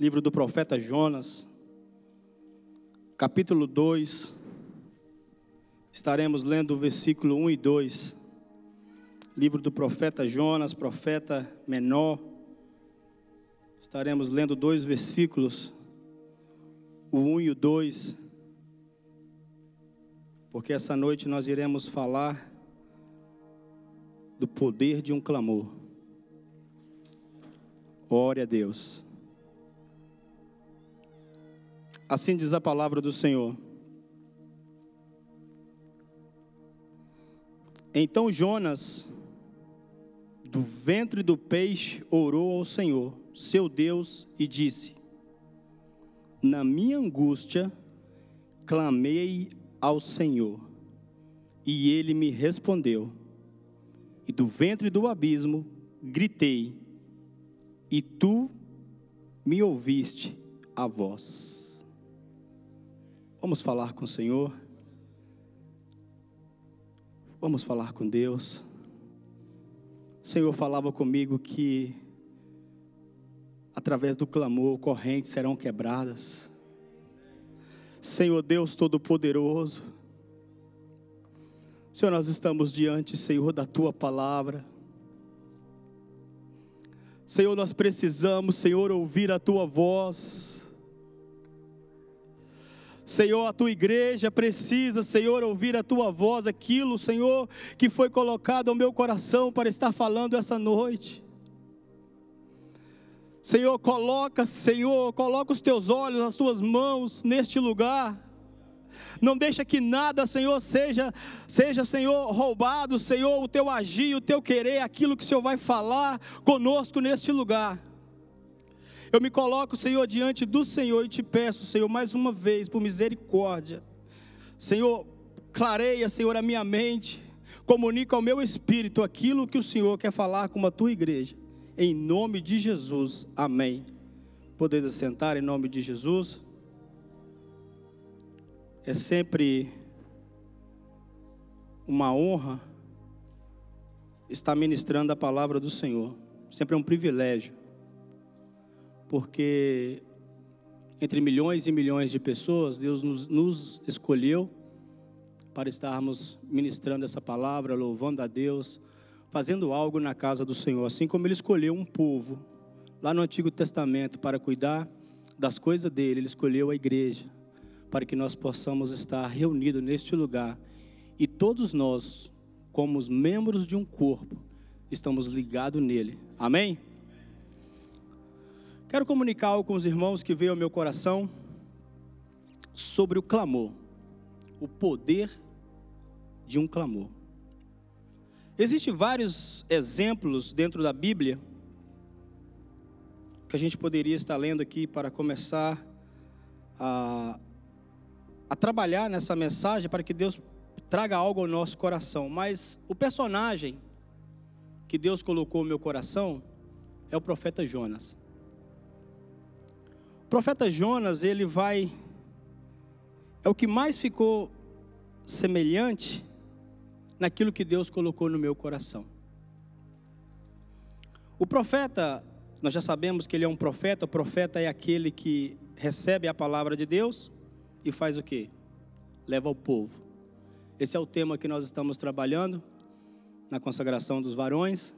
livro do profeta Jonas, capítulo 2. Estaremos lendo o versículo 1 e 2. Livro do profeta Jonas, profeta menor. Estaremos lendo dois versículos, o 1 e o 2. Porque essa noite nós iremos falar do poder de um clamor. Ore a Deus. Assim diz a palavra do Senhor. Então Jonas, do ventre do peixe, orou ao Senhor, seu Deus, e disse: Na minha angústia, clamei ao Senhor, e ele me respondeu. E do ventre do abismo gritei, e tu me ouviste a voz. Vamos falar com o Senhor. Vamos falar com Deus. O Senhor falava comigo que através do clamor correntes serão quebradas. Senhor Deus Todo-Poderoso, Senhor, nós estamos diante, Senhor, da tua palavra. Senhor, nós precisamos, Senhor, ouvir a tua voz. Senhor, a tua igreja precisa, Senhor, ouvir a tua voz, aquilo, Senhor, que foi colocado ao meu coração para estar falando essa noite. Senhor, coloca, Senhor, coloca os teus olhos, as tuas mãos neste lugar. Não deixa que nada, Senhor, seja, seja, Senhor, roubado, Senhor, o teu agir, o teu querer, aquilo que o Senhor vai falar conosco neste lugar. Eu me coloco, Senhor, diante do Senhor e te peço, Senhor, mais uma vez, por misericórdia. Senhor, clareia, Senhor, a minha mente, comunica ao meu espírito aquilo que o Senhor quer falar com a tua igreja. Em nome de Jesus, amém. Poder sentar em nome de Jesus. É sempre uma honra estar ministrando a palavra do Senhor. Sempre é um privilégio porque entre milhões e milhões de pessoas, Deus nos, nos escolheu para estarmos ministrando essa palavra, louvando a Deus, fazendo algo na casa do Senhor, assim como Ele escolheu um povo lá no Antigo Testamento para cuidar das coisas dele, Ele escolheu a igreja para que nós possamos estar reunidos neste lugar e todos nós, como os membros de um corpo, estamos ligados nele. Amém? Quero comunicar algo com os irmãos que veio ao meu coração sobre o clamor, o poder de um clamor. Existem vários exemplos dentro da Bíblia que a gente poderia estar lendo aqui para começar a, a trabalhar nessa mensagem para que Deus traga algo ao nosso coração. Mas o personagem que Deus colocou no meu coração é o profeta Jonas. O profeta Jonas, ele vai. É o que mais ficou semelhante naquilo que Deus colocou no meu coração. O profeta, nós já sabemos que ele é um profeta, o profeta é aquele que recebe a palavra de Deus e faz o que? Leva ao povo. Esse é o tema que nós estamos trabalhando na consagração dos varões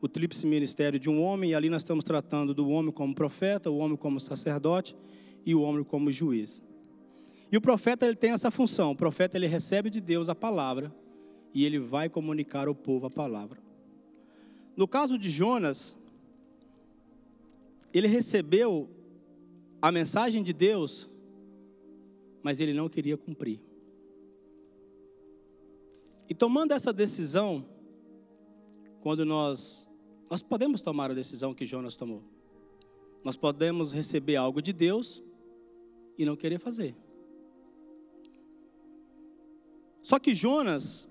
o tríplice ministério de um homem, e ali nós estamos tratando do homem como profeta, o homem como sacerdote e o homem como juiz. E o profeta ele tem essa função, o profeta ele recebe de Deus a palavra e ele vai comunicar ao povo a palavra. No caso de Jonas, ele recebeu a mensagem de Deus, mas ele não queria cumprir. E tomando essa decisão, quando nós nós podemos tomar a decisão que Jonas tomou. Nós podemos receber algo de Deus e não querer fazer. Só que Jonas,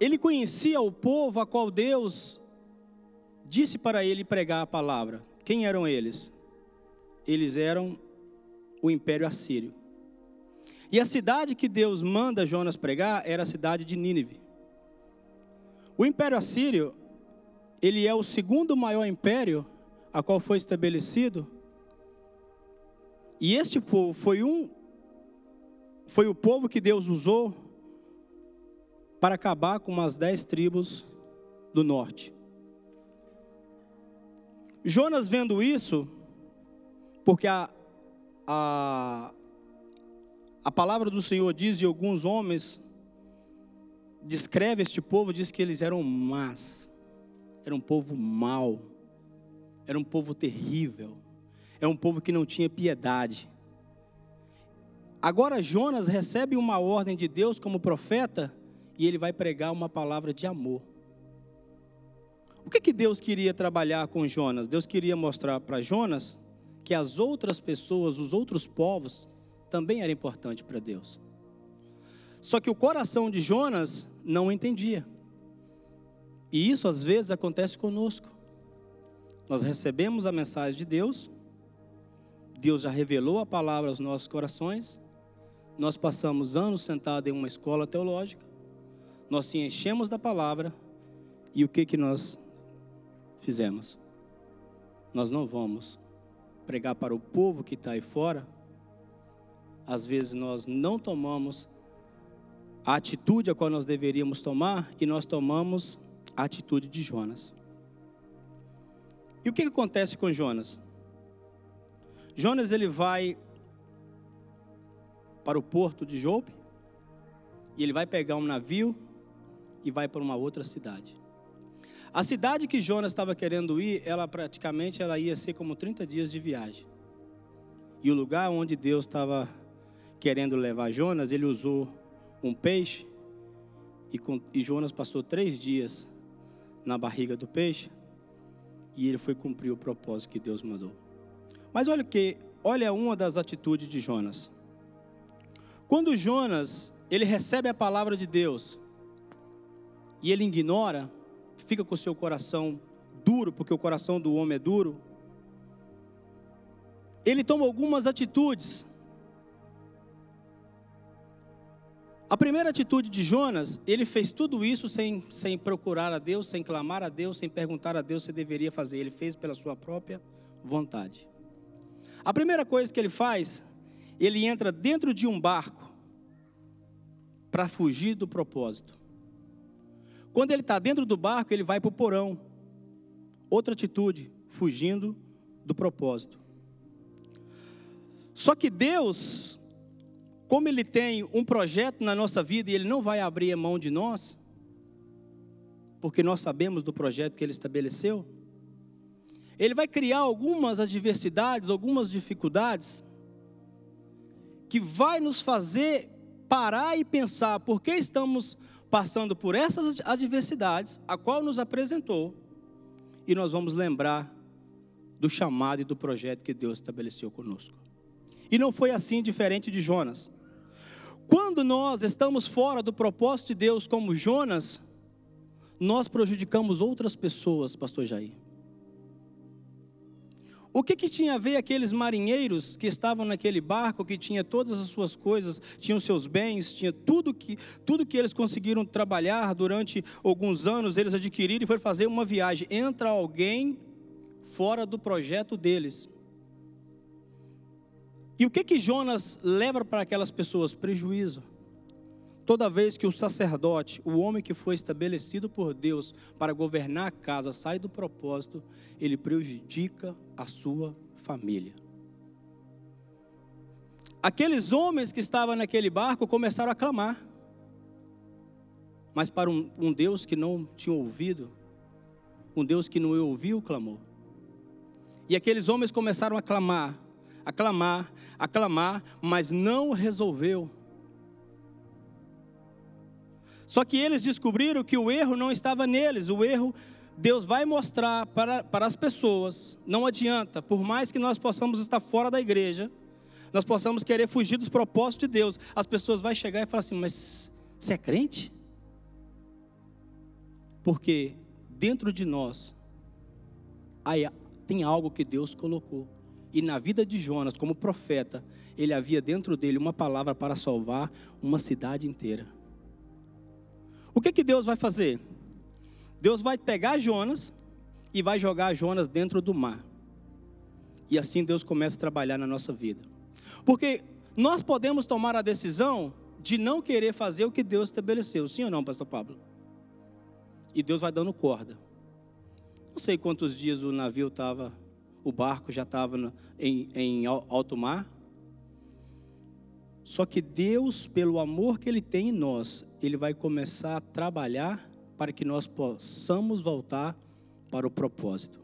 ele conhecia o povo a qual Deus disse para ele pregar a palavra. Quem eram eles? Eles eram o império assírio. E a cidade que Deus manda Jonas pregar era a cidade de Nínive. O império assírio ele é o segundo maior império a qual foi estabelecido. E este povo foi um foi o povo que Deus usou para acabar com umas dez tribos do norte. Jonas vendo isso, porque a, a, a palavra do Senhor diz, e alguns homens descreve este povo, diz que eles eram más, era um povo mau, era um povo terrível, é um povo que não tinha piedade. Agora Jonas recebe uma ordem de Deus como profeta e ele vai pregar uma palavra de amor. O que, que Deus queria trabalhar com Jonas? Deus queria mostrar para Jonas que as outras pessoas, os outros povos, também eram importantes para Deus. Só que o coração de Jonas não entendia. E isso às vezes acontece conosco. Nós recebemos a mensagem de Deus, Deus já revelou a palavra aos nossos corações, nós passamos anos sentados em uma escola teológica, nós se enchemos da palavra, e o que que nós fizemos? Nós não vamos pregar para o povo que está aí fora, às vezes nós não tomamos a atitude a qual nós deveríamos tomar e nós tomamos a atitude de Jonas. E o que, acontece com Jonas? Jonas ele vai para o porto de Jope e ele vai pegar um navio e vai para uma outra cidade. A cidade que Jonas estava querendo ir, ela praticamente ela ia ser como 30 dias de viagem. E o lugar onde Deus estava querendo levar Jonas, ele usou um peixe, e, com, e Jonas passou três dias na barriga do peixe, e ele foi cumprir o propósito que Deus mandou. Mas olha que, olha uma das atitudes de Jonas. Quando Jonas, ele recebe a palavra de Deus, e ele ignora, fica com o seu coração duro, porque o coração do homem é duro, ele toma algumas atitudes A primeira atitude de Jonas, ele fez tudo isso sem, sem procurar a Deus, sem clamar a Deus, sem perguntar a Deus se deveria fazer. Ele fez pela sua própria vontade. A primeira coisa que ele faz, ele entra dentro de um barco para fugir do propósito. Quando ele está dentro do barco, ele vai para o porão. Outra atitude, fugindo do propósito. Só que Deus como Ele tem um projeto na nossa vida e Ele não vai abrir a mão de nós, porque nós sabemos do projeto que Ele estabeleceu, Ele vai criar algumas adversidades, algumas dificuldades, que vai nos fazer parar e pensar por que estamos passando por essas adversidades, a qual nos apresentou, e nós vamos lembrar do chamado e do projeto que Deus estabeleceu conosco. E não foi assim diferente de Jonas. Quando nós estamos fora do propósito de Deus, como Jonas, nós prejudicamos outras pessoas, pastor Jair. O que, que tinha a ver aqueles marinheiros que estavam naquele barco, que tinha todas as suas coisas, tinham seus bens, tinha tudo que, tudo que eles conseguiram trabalhar durante alguns anos, eles adquiriram e foram fazer uma viagem. Entra alguém fora do projeto deles. E o que que Jonas leva para aquelas pessoas? Prejuízo. Toda vez que o sacerdote, o homem que foi estabelecido por Deus para governar a casa, sai do propósito, ele prejudica a sua família. Aqueles homens que estavam naquele barco começaram a clamar, mas para um, um Deus que não tinha ouvido, um Deus que não ouviu o clamor. E aqueles homens começaram a clamar, aclamar, aclamar, mas não resolveu. Só que eles descobriram que o erro não estava neles, o erro Deus vai mostrar para, para as pessoas. Não adianta, por mais que nós possamos estar fora da igreja, nós possamos querer fugir dos propósitos de Deus, as pessoas vão chegar e falar assim: Mas você é crente? Porque dentro de nós tem algo que Deus colocou. E na vida de Jonas, como profeta, ele havia dentro dele uma palavra para salvar uma cidade inteira. O que, que Deus vai fazer? Deus vai pegar Jonas e vai jogar Jonas dentro do mar. E assim Deus começa a trabalhar na nossa vida. Porque nós podemos tomar a decisão de não querer fazer o que Deus estabeleceu. Sim ou não, pastor Pablo? E Deus vai dando corda. Não sei quantos dias o navio estava, o barco já estava em, em alto mar. Só que Deus, pelo amor que Ele tem em nós, Ele vai começar a trabalhar para que nós possamos voltar para o propósito.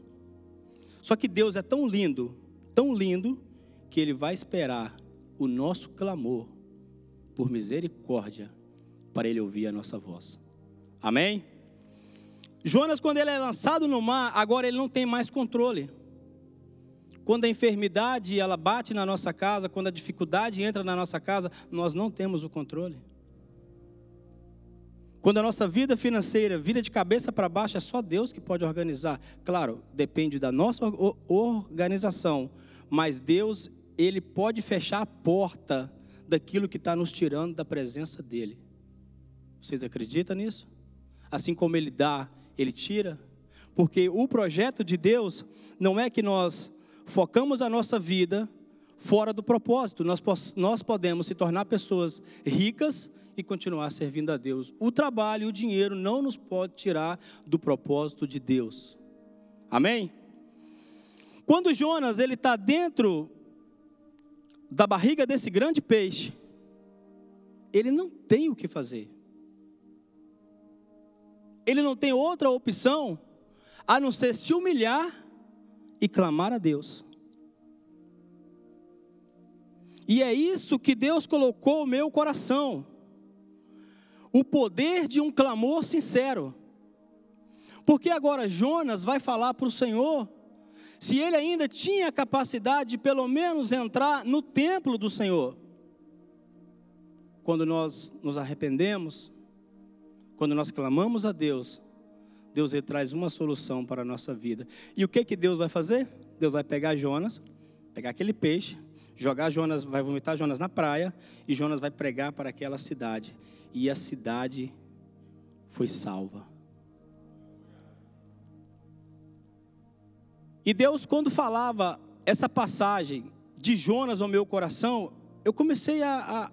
Só que Deus é tão lindo, tão lindo, que Ele vai esperar o nosso clamor por misericórdia para Ele ouvir a nossa voz. Amém? Jonas, quando ele é lançado no mar, agora ele não tem mais controle. Quando a enfermidade ela bate na nossa casa, quando a dificuldade entra na nossa casa, nós não temos o controle. Quando a nossa vida financeira vira de cabeça para baixo, é só Deus que pode organizar. Claro, depende da nossa organização, mas Deus, Ele pode fechar a porta daquilo que está nos tirando da presença dEle. Vocês acreditam nisso? Assim como Ele dá, Ele tira. Porque o projeto de Deus não é que nós focamos a nossa vida fora do propósito. Nós, nós podemos se tornar pessoas ricas e continuar servindo a Deus. O trabalho e o dinheiro não nos pode tirar do propósito de Deus. Amém? Quando Jonas ele está dentro da barriga desse grande peixe, ele não tem o que fazer. Ele não tem outra opção a não ser se humilhar e clamar a Deus. E é isso que Deus colocou no meu coração. O poder de um clamor sincero. Porque agora Jonas vai falar para o Senhor se ele ainda tinha capacidade de pelo menos entrar no templo do Senhor. Quando nós nos arrependemos, quando nós clamamos a Deus, Deus ele traz uma solução para a nossa vida. E o que que Deus vai fazer? Deus vai pegar Jonas, pegar aquele peixe, jogar Jonas, vai vomitar Jonas na praia e Jonas vai pregar para aquela cidade. E a cidade foi salva. E Deus, quando falava essa passagem de Jonas ao meu coração, eu comecei a, a,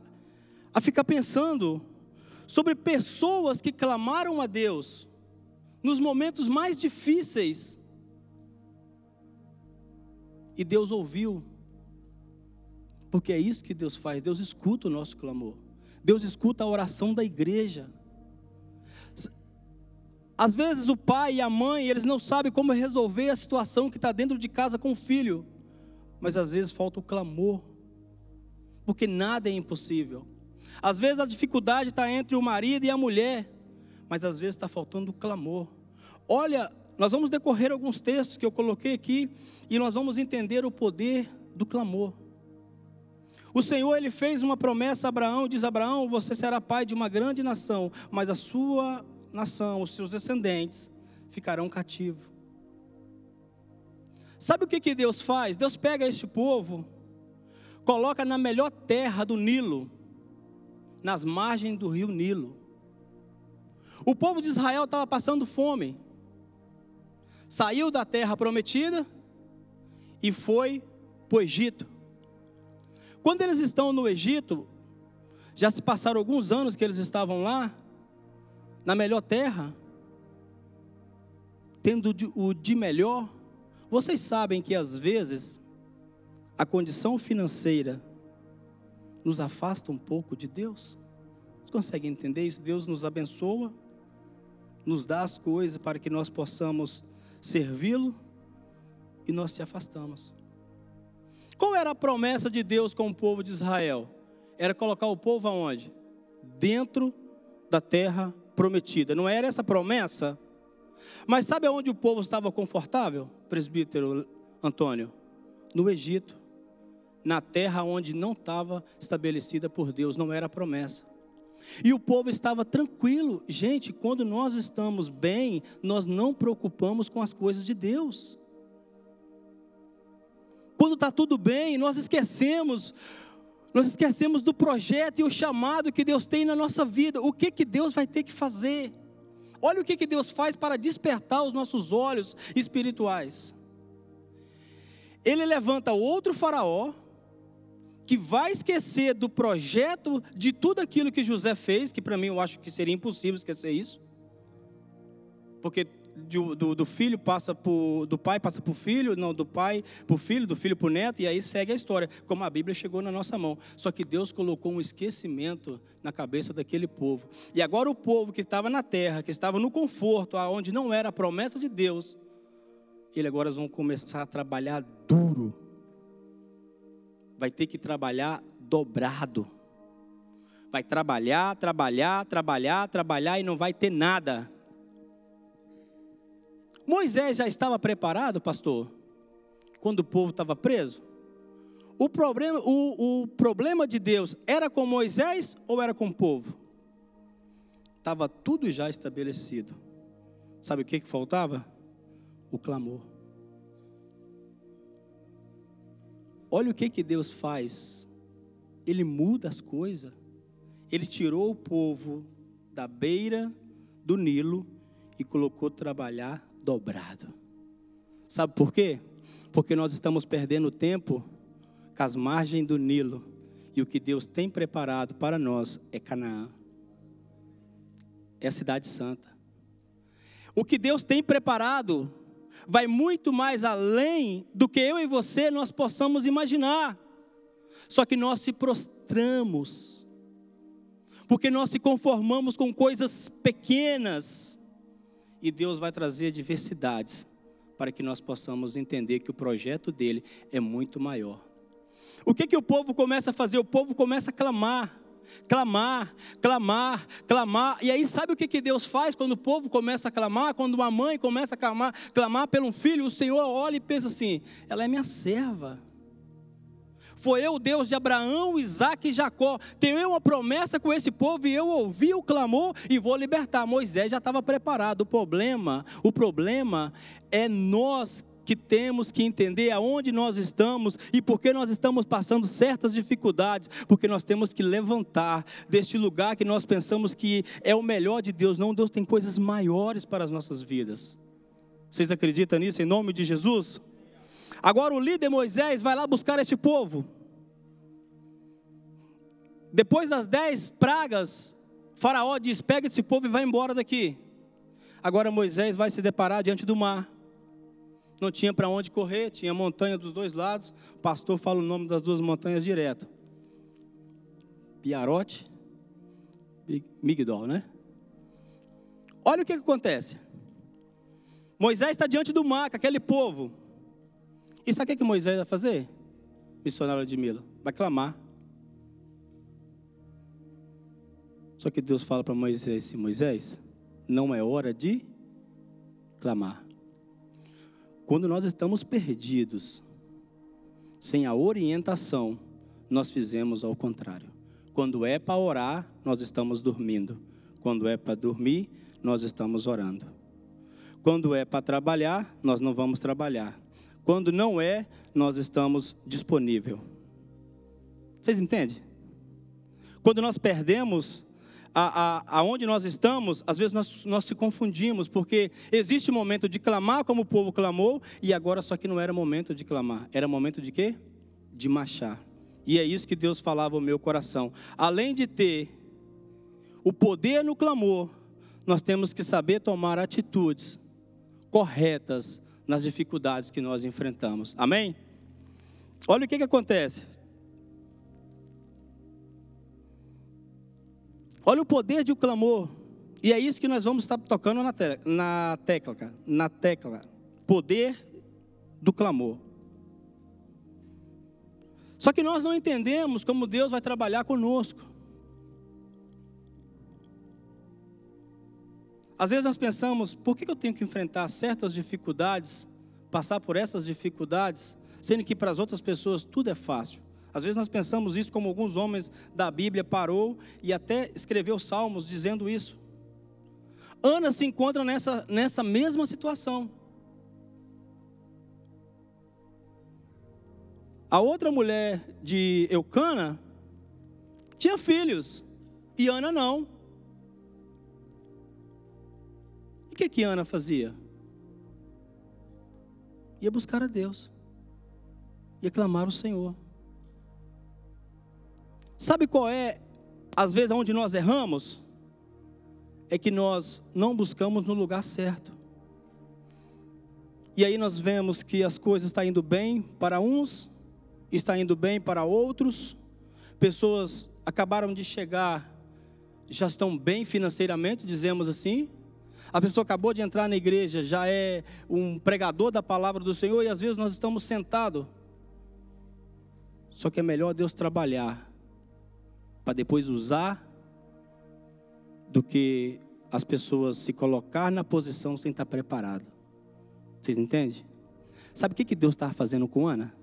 a ficar pensando sobre pessoas que clamaram a Deus nos momentos mais difíceis. E Deus ouviu. Porque é isso que Deus faz. Deus escuta o nosso clamor. Deus escuta a oração da igreja. Às vezes o pai e a mãe, eles não sabem como resolver a situação que está dentro de casa com o filho. Mas às vezes falta o clamor. Porque nada é impossível. Às vezes a dificuldade está entre o marido e a mulher mas às vezes está faltando o clamor. Olha, nós vamos decorrer alguns textos que eu coloquei aqui e nós vamos entender o poder do clamor. O Senhor ele fez uma promessa a Abraão, diz Abraão, você será pai de uma grande nação, mas a sua nação, os seus descendentes ficarão cativos. Sabe o que, que Deus faz? Deus pega este povo, coloca na melhor terra do Nilo, nas margens do rio Nilo. O povo de Israel estava passando fome. Saiu da terra prometida e foi para o Egito. Quando eles estão no Egito, já se passaram alguns anos que eles estavam lá, na melhor terra, tendo o de melhor. Vocês sabem que às vezes a condição financeira nos afasta um pouco de Deus. Vocês conseguem entender isso? Deus nos abençoa, nos dá as coisas para que nós possamos servi-lo e nós se afastamos. Qual era a promessa de Deus com o povo de Israel? Era colocar o povo aonde? Dentro da terra prometida. Não era essa promessa? Mas sabe aonde o povo estava confortável, presbítero Antônio? No Egito, na terra onde não estava estabelecida por Deus, não era promessa. E o povo estava tranquilo. Gente, quando nós estamos bem, nós não preocupamos com as coisas de Deus. Quando está tudo bem, nós esquecemos, nós esquecemos do projeto e o chamado que Deus tem na nossa vida. O que, que Deus vai ter que fazer? Olha o que, que Deus faz para despertar os nossos olhos espirituais. ele levanta outro faraó que vai esquecer do projeto de tudo aquilo que José fez, que para mim eu acho que seria impossível esquecer isso. Porque do, do, do, filho passa do pai passa para o filho, não, do pai para o filho, do filho para o neto, e aí segue a história, como a Bíblia chegou na nossa mão. Só que Deus colocou um esquecimento na cabeça daquele povo. E agora o povo que estava na terra, que estava no conforto, aonde não era a promessa de Deus, ele agora vão começar a trabalhar duro. Vai ter que trabalhar dobrado. Vai trabalhar, trabalhar, trabalhar, trabalhar e não vai ter nada. Moisés já estava preparado, pastor, quando o povo estava preso? O problema, o, o problema de Deus era com Moisés ou era com o povo? Estava tudo já estabelecido. Sabe o que, que faltava? O clamor. Olha o que, que Deus faz. Ele muda as coisas. Ele tirou o povo da beira do Nilo e colocou trabalhar dobrado. Sabe por quê? Porque nós estamos perdendo tempo com as margens do Nilo. E o que Deus tem preparado para nós é Canaã. É a cidade santa. O que Deus tem preparado vai muito mais além do que eu e você nós possamos imaginar. Só que nós se prostramos. Porque nós se conformamos com coisas pequenas e Deus vai trazer diversidades para que nós possamos entender que o projeto dele é muito maior. O que que o povo começa a fazer? O povo começa a clamar, clamar, clamar, clamar. E aí sabe o que que Deus faz quando o povo começa a clamar? Quando uma mãe começa a clamar, clamar pelo filho, o Senhor olha e pensa assim: ela é minha serva. Foi eu, Deus de Abraão, Isaac e Jacó. Tenho eu uma promessa com esse povo e eu ouvi o clamor e vou libertar. Moisés já estava preparado. O problema, o problema é nós que temos que entender aonde nós estamos e por que nós estamos passando certas dificuldades, porque nós temos que levantar deste lugar que nós pensamos que é o melhor de Deus. Não, Deus tem coisas maiores para as nossas vidas. Vocês acreditam nisso em nome de Jesus? Agora o líder Moisés vai lá buscar este povo. Depois das dez pragas, Faraó diz: pega esse povo e vai embora daqui. Agora Moisés vai se deparar diante do mar. Não tinha para onde correr, tinha montanha dos dois lados. O pastor fala o nome das duas montanhas direto: Piarote, Migdol, né? Olha o que, que acontece. Moisés está diante do mar, com aquele povo. E sabe o que Moisés vai fazer? Missionário de Mila. Vai clamar. Só que Deus fala para Moisés Moisés, não é hora de clamar. Quando nós estamos perdidos, sem a orientação, nós fizemos ao contrário. Quando é para orar, nós estamos dormindo. Quando é para dormir, nós estamos orando. Quando é para trabalhar, nós não vamos trabalhar. Quando não é, nós estamos disponível. Vocês entendem? Quando nós perdemos a, a, aonde nós estamos, às vezes nós, nós se confundimos, porque existe um momento de clamar como o povo clamou, e agora só que não era momento de clamar, era momento de quê? De marchar. E é isso que Deus falava ao meu coração. Além de ter o poder no clamor, nós temos que saber tomar atitudes corretas nas dificuldades que nós enfrentamos. Amém? Olha o que, que acontece. Olha o poder de um clamor. E é isso que nós vamos estar tocando na, na tecla, na tecla. Poder do clamor. Só que nós não entendemos como Deus vai trabalhar conosco. Às vezes nós pensamos, por que eu tenho que enfrentar certas dificuldades, passar por essas dificuldades, sendo que para as outras pessoas tudo é fácil? Às vezes nós pensamos isso como alguns homens da Bíblia parou e até escreveu salmos dizendo isso. Ana se encontra nessa, nessa mesma situação. A outra mulher de Eucana tinha filhos e Ana não. o que que Ana fazia? Ia buscar a Deus. e aclamar o Senhor. Sabe qual é, às vezes, onde nós erramos? É que nós não buscamos no lugar certo. E aí nós vemos que as coisas estão indo bem para uns, está indo bem para outros. Pessoas acabaram de chegar, já estão bem financeiramente, dizemos assim. A pessoa acabou de entrar na igreja, já é um pregador da palavra do Senhor, e às vezes nós estamos sentados. Só que é melhor Deus trabalhar para depois usar do que as pessoas se colocar na posição sem estar preparado. Vocês entendem? Sabe o que, que Deus estava fazendo com Ana?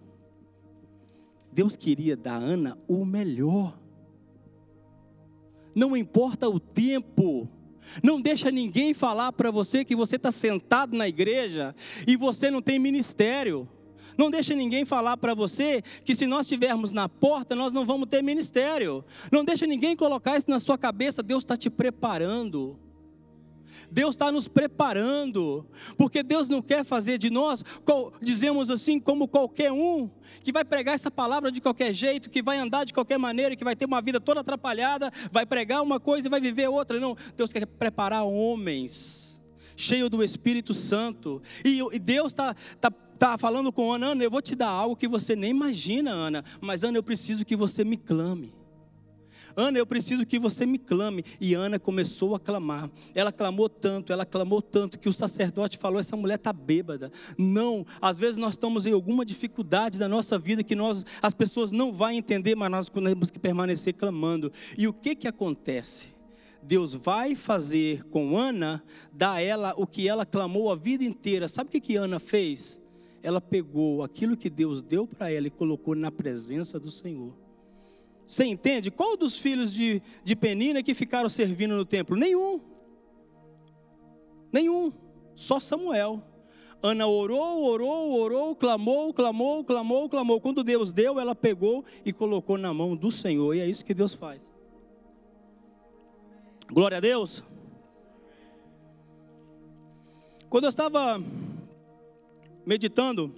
Deus queria dar a Ana o melhor. Não importa o tempo, não deixa ninguém falar para você que você está sentado na igreja e você não tem ministério. Não deixa ninguém falar para você que se nós estivermos na porta, nós não vamos ter ministério. Não deixa ninguém colocar isso na sua cabeça, Deus está te preparando. Deus está nos preparando, porque Deus não quer fazer de nós, dizemos assim, como qualquer um, que vai pregar essa palavra de qualquer jeito, que vai andar de qualquer maneira, que vai ter uma vida toda atrapalhada, vai pregar uma coisa e vai viver outra. Não, Deus quer preparar homens, cheios do Espírito Santo, e Deus está. Tá, tá falando com Ana, Ana, eu vou te dar algo que você nem imagina, Ana, mas Ana, eu preciso que você me clame. Ana, eu preciso que você me clame. E Ana começou a clamar. Ela clamou tanto, ela clamou tanto que o sacerdote falou: essa mulher está bêbada. Não, às vezes nós estamos em alguma dificuldade da nossa vida que nós, as pessoas não vão entender, mas nós temos que permanecer clamando. E o que que acontece? Deus vai fazer com Ana, dar ela o que ela clamou a vida inteira. Sabe o que, que Ana fez? Ela pegou aquilo que Deus deu para ela e colocou na presença do Senhor. Você entende? Qual dos filhos de, de Penina que ficaram servindo no templo? Nenhum. Nenhum. Só Samuel. Ana orou, orou, orou, clamou, clamou, clamou, clamou. Quando Deus deu, ela pegou e colocou na mão do Senhor. E é isso que Deus faz. Glória a Deus. Quando eu estava meditando,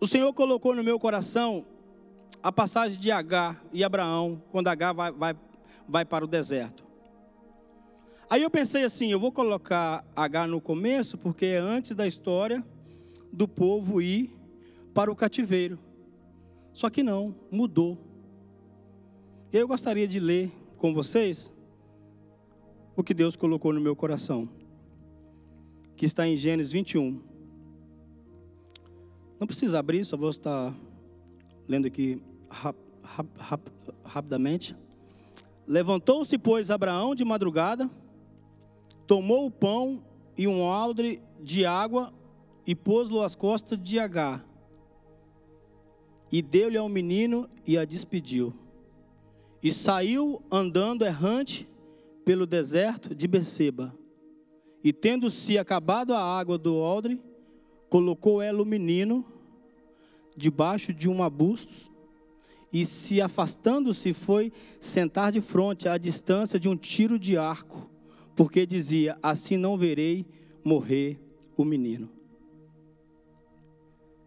o Senhor colocou no meu coração a passagem de Agar e Abraão, quando Agar vai, vai, vai para o deserto. Aí eu pensei assim: eu vou colocar Agar no começo, porque é antes da história do povo ir para o cativeiro. Só que não, mudou. E eu gostaria de ler com vocês o que Deus colocou no meu coração, que está em Gênesis 21. Não precisa abrir, só vou estar lendo aqui rap, rap, rap, rapidamente. Levantou-se, pois, Abraão de madrugada, tomou o pão e um aldre de água e pôs-lo às costas de Agar. E deu-lhe ao menino e a despediu. E saiu andando errante pelo deserto de Beceba. E tendo-se acabado a água do odre, colocou ela o menino debaixo de um arbusto e se afastando-se foi sentar de frente à distância de um tiro de arco, porque dizia: Assim não verei morrer o menino.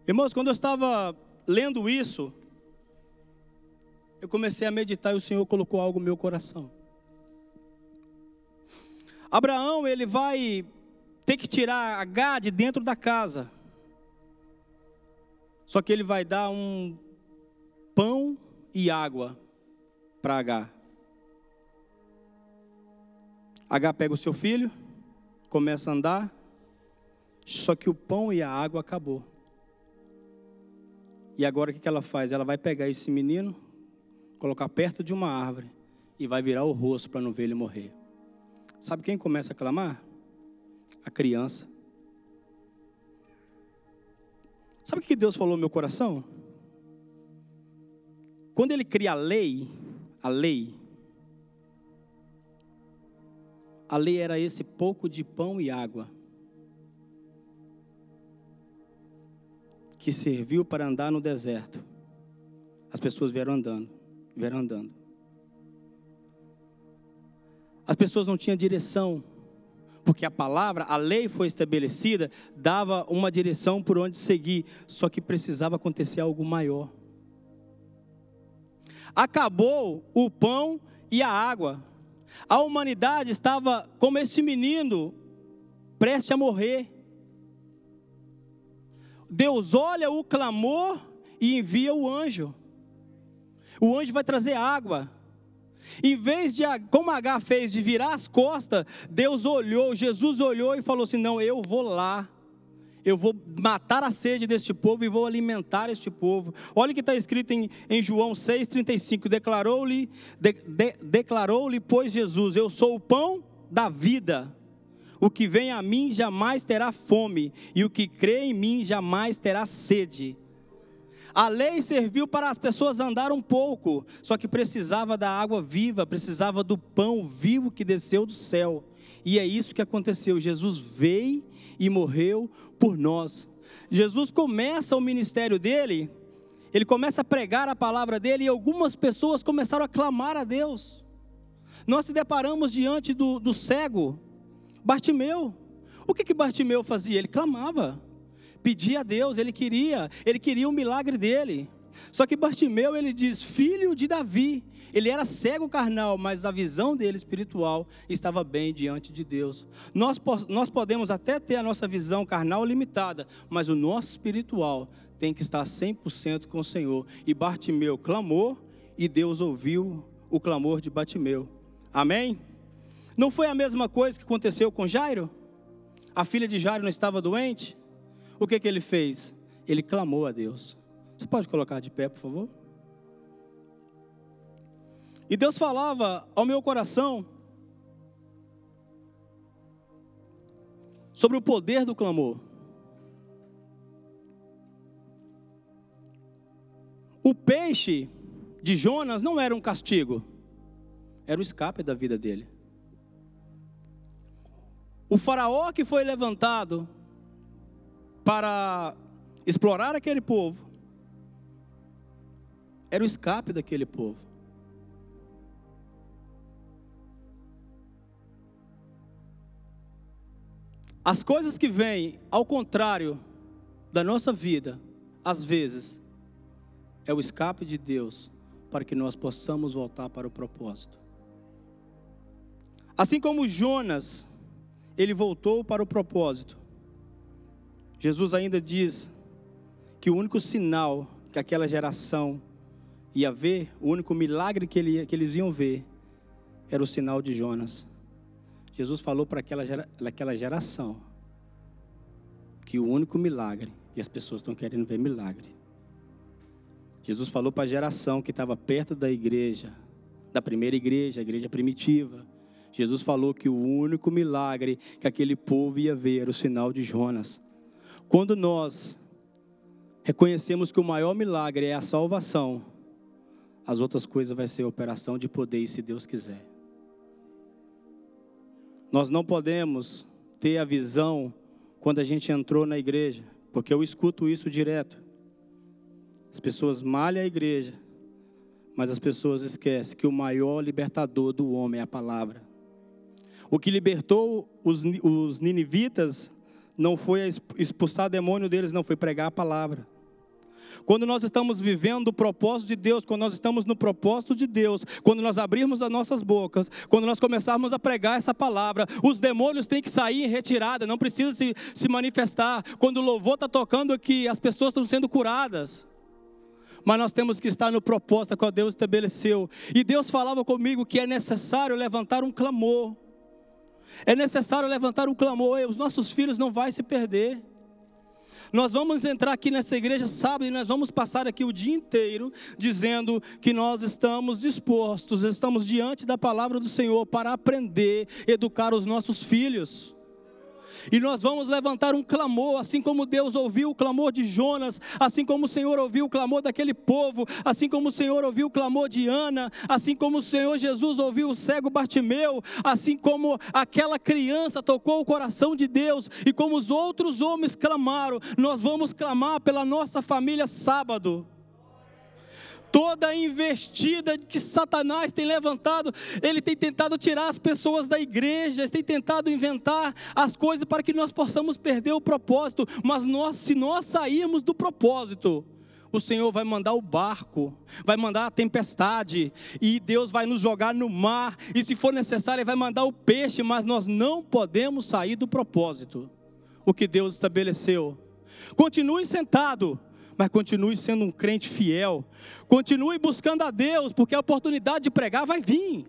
Irmãos, quando eu estava lendo isso, eu comecei a meditar e o Senhor colocou algo no meu coração. Abraão, ele vai ter que tirar a Gade dentro da casa. Só que ele vai dar um pão e água para H. H pega o seu filho, começa a andar, só que o pão e a água acabou. E agora o que ela faz? Ela vai pegar esse menino, colocar perto de uma árvore e vai virar o rosto para não ver ele morrer. Sabe quem começa a clamar? A criança. Sabe o que Deus falou no meu coração? Quando ele cria a lei, a lei, a lei era esse pouco de pão e água que serviu para andar no deserto. As pessoas vieram andando, vieram andando. As pessoas não tinham direção, porque a palavra, a lei foi estabelecida, dava uma direção por onde seguir, só que precisava acontecer algo maior. Acabou o pão e a água. A humanidade estava como esse menino, prestes a morrer. Deus olha o clamor e envia o anjo. O anjo vai trazer água. Em vez de, como H fez, de virar as costas, Deus olhou, Jesus olhou e falou assim: Não, eu vou lá. Eu vou matar a sede deste povo e vou alimentar este povo. Olha o que está escrito em, em João 6,35: Declarou-lhe, de, de, declarou-lhe, pois Jesus: Eu sou o pão da vida. O que vem a mim jamais terá fome, e o que crê em mim jamais terá sede. A lei serviu para as pessoas andar um pouco, só que precisava da água viva, precisava do pão vivo que desceu do céu. E é isso que aconteceu. Jesus veio e morreu por nós. Jesus começa o ministério dele, ele começa a pregar a palavra dele e algumas pessoas começaram a clamar a Deus. Nós se deparamos diante do, do cego, Bartimeu. O que que Bartimeu fazia? Ele clamava pedia a Deus, ele queria, ele queria o milagre dele. Só que Bartimeu, ele diz, filho de Davi, ele era cego carnal, mas a visão dele espiritual estava bem diante de Deus. Nós, nós podemos até ter a nossa visão carnal limitada, mas o nosso espiritual tem que estar 100% com o Senhor. E Bartimeu clamou e Deus ouviu o clamor de Bartimeu. Amém? Não foi a mesma coisa que aconteceu com Jairo? A filha de Jairo não estava doente? O que, que ele fez? Ele clamou a Deus. Você pode colocar de pé, por favor? E Deus falava ao meu coração sobre o poder do clamor. O peixe de Jonas não era um castigo, era o escape da vida dele. O faraó que foi levantado para explorar aquele povo, era o escape daquele povo. As coisas que vêm ao contrário da nossa vida, às vezes, é o escape de Deus para que nós possamos voltar para o propósito. Assim como Jonas, ele voltou para o propósito. Jesus ainda diz que o único sinal que aquela geração ia ver, o único milagre que, ele, que eles iam ver, era o sinal de Jonas. Jesus falou para aquela, gera, aquela geração que o único milagre, e as pessoas estão querendo ver milagre. Jesus falou para a geração que estava perto da igreja, da primeira igreja, a igreja primitiva. Jesus falou que o único milagre que aquele povo ia ver era o sinal de Jonas. Quando nós reconhecemos que o maior milagre é a salvação, as outras coisas vai ser operação de poder, se Deus quiser. Nós não podemos ter a visão quando a gente entrou na igreja, porque eu escuto isso direto. As pessoas malham a igreja, mas as pessoas esquecem que o maior libertador do homem é a palavra. O que libertou os, os ninivitas não foi expulsar demônio deles, não, foi pregar a palavra. Quando nós estamos vivendo o propósito de Deus, quando nós estamos no propósito de Deus, quando nós abrirmos as nossas bocas, quando nós começarmos a pregar essa palavra, os demônios têm que sair em retirada, não precisa se, se manifestar. Quando o louvor está tocando aqui, as pessoas estão sendo curadas. Mas nós temos que estar no propósito que Deus estabeleceu. E Deus falava comigo que é necessário levantar um clamor. É necessário levantar um clamor, os nossos filhos não vão se perder. Nós vamos entrar aqui nessa igreja sábado e nós vamos passar aqui o dia inteiro dizendo que nós estamos dispostos, estamos diante da palavra do Senhor para aprender, educar os nossos filhos. E nós vamos levantar um clamor, assim como Deus ouviu o clamor de Jonas, assim como o Senhor ouviu o clamor daquele povo, assim como o Senhor ouviu o clamor de Ana, assim como o Senhor Jesus ouviu o cego Bartimeu, assim como aquela criança tocou o coração de Deus e como os outros homens clamaram, nós vamos clamar pela nossa família sábado. Toda investida que Satanás tem levantado, ele tem tentado tirar as pessoas da igreja, tem tentado inventar as coisas para que nós possamos perder o propósito, mas nós, se nós sairmos do propósito, o Senhor vai mandar o barco, vai mandar a tempestade, e Deus vai nos jogar no mar, e se for necessário, Ele vai mandar o peixe, mas nós não podemos sair do propósito, o que Deus estabeleceu. Continue sentado, mas continue sendo um crente fiel. Continue buscando a Deus, porque a oportunidade de pregar vai vir.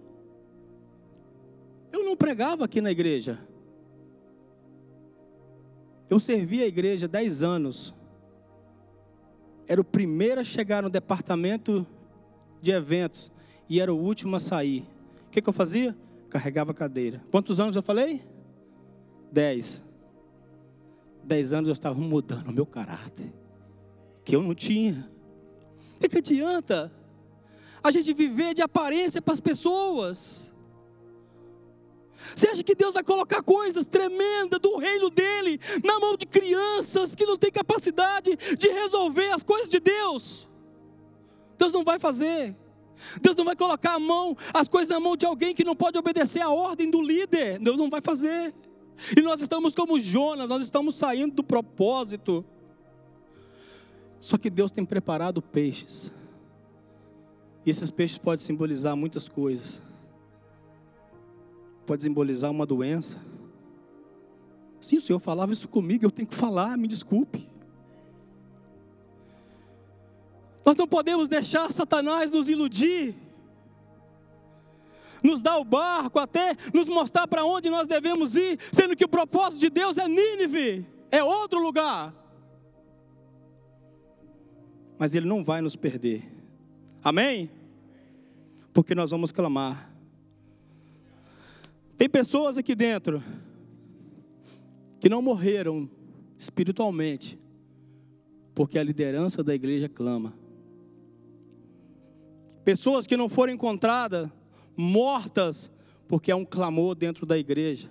Eu não pregava aqui na igreja. Eu servi a igreja dez anos. Era o primeiro a chegar no departamento de eventos e era o último a sair. O que, que eu fazia? Carregava cadeira. Quantos anos eu falei? Dez. Dez anos eu estava mudando o meu caráter que eu não tinha. O que, que adianta a gente viver de aparência para as pessoas? Você acha que Deus vai colocar coisas tremendas do reino dele na mão de crianças que não têm capacidade de resolver as coisas de Deus? Deus não vai fazer. Deus não vai colocar a mão, as coisas na mão de alguém que não pode obedecer à ordem do líder. Deus não vai fazer. E nós estamos como Jonas, nós estamos saindo do propósito. Só que Deus tem preparado peixes. E esses peixes podem simbolizar muitas coisas. Pode simbolizar uma doença. Sim, o Senhor falava isso comigo, eu tenho que falar, me desculpe. Nós não podemos deixar Satanás nos iludir, nos dar o barco, até nos mostrar para onde nós devemos ir, sendo que o propósito de Deus é Nínive, é outro lugar mas Ele não vai nos perder. Amém? Porque nós vamos clamar. Tem pessoas aqui dentro que não morreram espiritualmente, porque a liderança da igreja clama. Pessoas que não foram encontradas mortas, porque há um clamor dentro da igreja.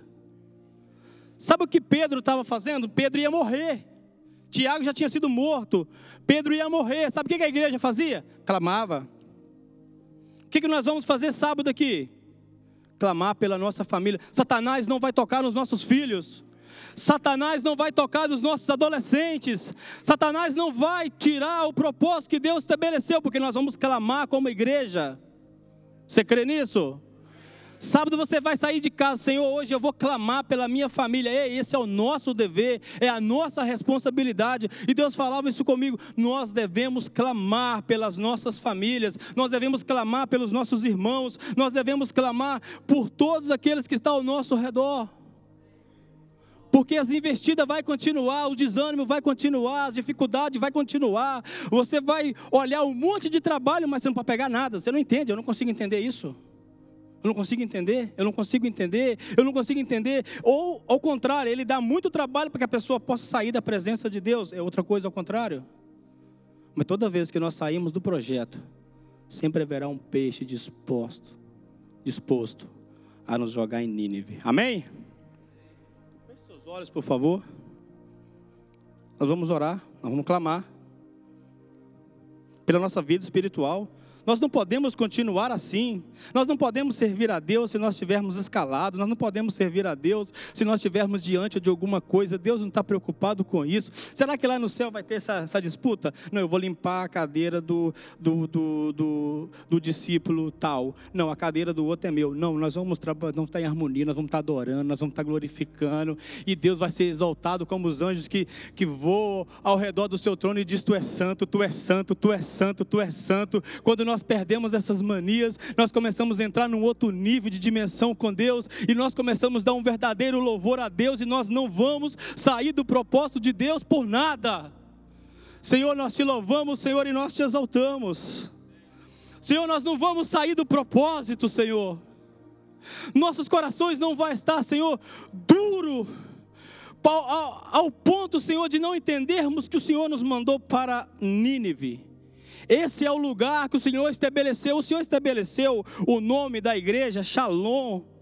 Sabe o que Pedro estava fazendo? Pedro ia morrer. Tiago já tinha sido morto, Pedro ia morrer. Sabe o que a igreja fazia? Clamava. O que nós vamos fazer sábado aqui? Clamar pela nossa família. Satanás não vai tocar nos nossos filhos. Satanás não vai tocar nos nossos adolescentes. Satanás não vai tirar o propósito que Deus estabeleceu, porque nós vamos clamar como igreja. Você crê nisso? Sábado você vai sair de casa, Senhor, hoje eu vou clamar pela minha família. Ei, esse é o nosso dever, é a nossa responsabilidade. E Deus falava isso comigo. Nós devemos clamar pelas nossas famílias, nós devemos clamar pelos nossos irmãos, nós devemos clamar por todos aqueles que estão ao nosso redor. Porque as investidas vai continuar, o desânimo vai continuar, as dificuldades vai continuar. Você vai olhar um monte de trabalho, mas você não pode pegar nada. Você não entende, eu não consigo entender isso. Eu não consigo entender, eu não consigo entender, eu não consigo entender. Ou, ao contrário, ele dá muito trabalho para que a pessoa possa sair da presença de Deus. É outra coisa ao contrário. Mas toda vez que nós saímos do projeto, sempre haverá um peixe disposto, disposto a nos jogar em Nínive. Amém? Feche seus olhos, por favor. Nós vamos orar, nós vamos clamar pela nossa vida espiritual. Nós não podemos continuar assim. Nós não podemos servir a Deus se nós estivermos escalados. Nós não podemos servir a Deus se nós estivermos diante de alguma coisa. Deus não está preocupado com isso. Será que lá no céu vai ter essa, essa disputa? Não, eu vou limpar a cadeira do, do, do, do, do discípulo tal. Não, a cadeira do outro é meu. Não, nós vamos, vamos estar em harmonia, nós vamos estar adorando, nós vamos estar glorificando. E Deus vai ser exaltado como os anjos que, que voam ao redor do seu trono e diz: Tu és santo, tu és santo, tu és santo, tu és santo. Quando nós nós perdemos essas manias, nós começamos a entrar num outro nível de dimensão com Deus e nós começamos a dar um verdadeiro louvor a Deus e nós não vamos sair do propósito de Deus por nada. Senhor, nós te louvamos, Senhor, e nós te exaltamos. Senhor, nós não vamos sair do propósito, Senhor. Nossos corações não vão estar, Senhor, duro ao, ao, ponto, Senhor, de não entendermos que o Senhor nos mandou para Nínive. Esse é o lugar que o Senhor estabeleceu. O Senhor estabeleceu o nome da igreja, Shalom.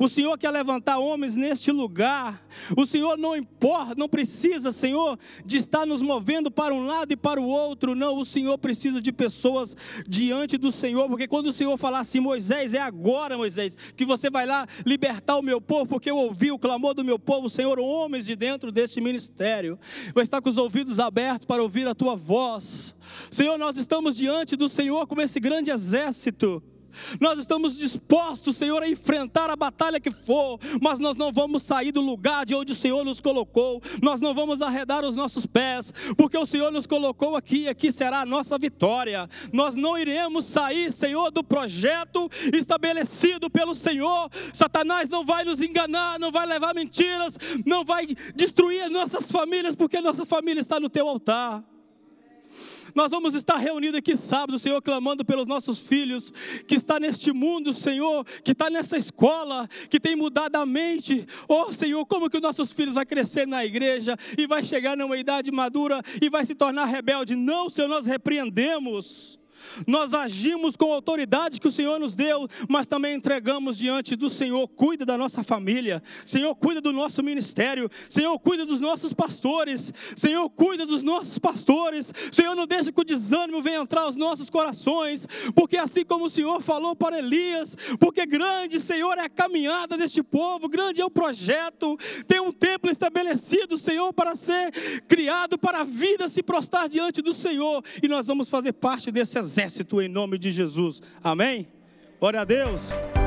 O Senhor quer levantar homens neste lugar. O Senhor não importa, não precisa, Senhor, de estar nos movendo para um lado e para o outro. Não, o Senhor precisa de pessoas diante do Senhor, porque quando o Senhor falar assim, Moisés, é agora, Moisés, que você vai lá libertar o meu povo, porque eu ouvi o clamor do meu povo, Senhor, homens de dentro deste ministério. Vai estar com os ouvidos abertos para ouvir a tua voz. Senhor, nós estamos diante do Senhor como esse grande exército. Nós estamos dispostos, Senhor, a enfrentar a batalha que for, mas nós não vamos sair do lugar de onde o Senhor nos colocou, nós não vamos arredar os nossos pés, porque o Senhor nos colocou aqui, aqui será a nossa vitória. Nós não iremos sair, Senhor, do projeto estabelecido pelo Senhor. Satanás não vai nos enganar, não vai levar mentiras, não vai destruir nossas famílias, porque nossa família está no teu altar. Nós vamos estar reunidos aqui sábado, Senhor, clamando pelos nossos filhos, que está neste mundo, Senhor, que está nessa escola, que tem mudado a mente. Oh, Senhor, como que os nossos filhos vão crescer na igreja e vai chegar numa idade madura e vai se tornar rebelde? Não, Senhor, nós repreendemos. Nós agimos com a autoridade que o Senhor nos deu, mas também entregamos diante do Senhor. Cuida da nossa família, Senhor, cuida do nosso ministério, Senhor, cuida dos nossos pastores, Senhor, cuida dos nossos pastores, Senhor, não deixa que o desânimo venha entrar aos nossos corações, porque assim como o Senhor falou para Elias, porque grande, Senhor, é a caminhada deste povo, grande é o projeto, tem um templo estabelecido, Senhor, para ser criado, para a vida se prostrar diante do Senhor, e nós vamos fazer parte desse exército exército em nome de Jesus. Amém? Glória a Deus.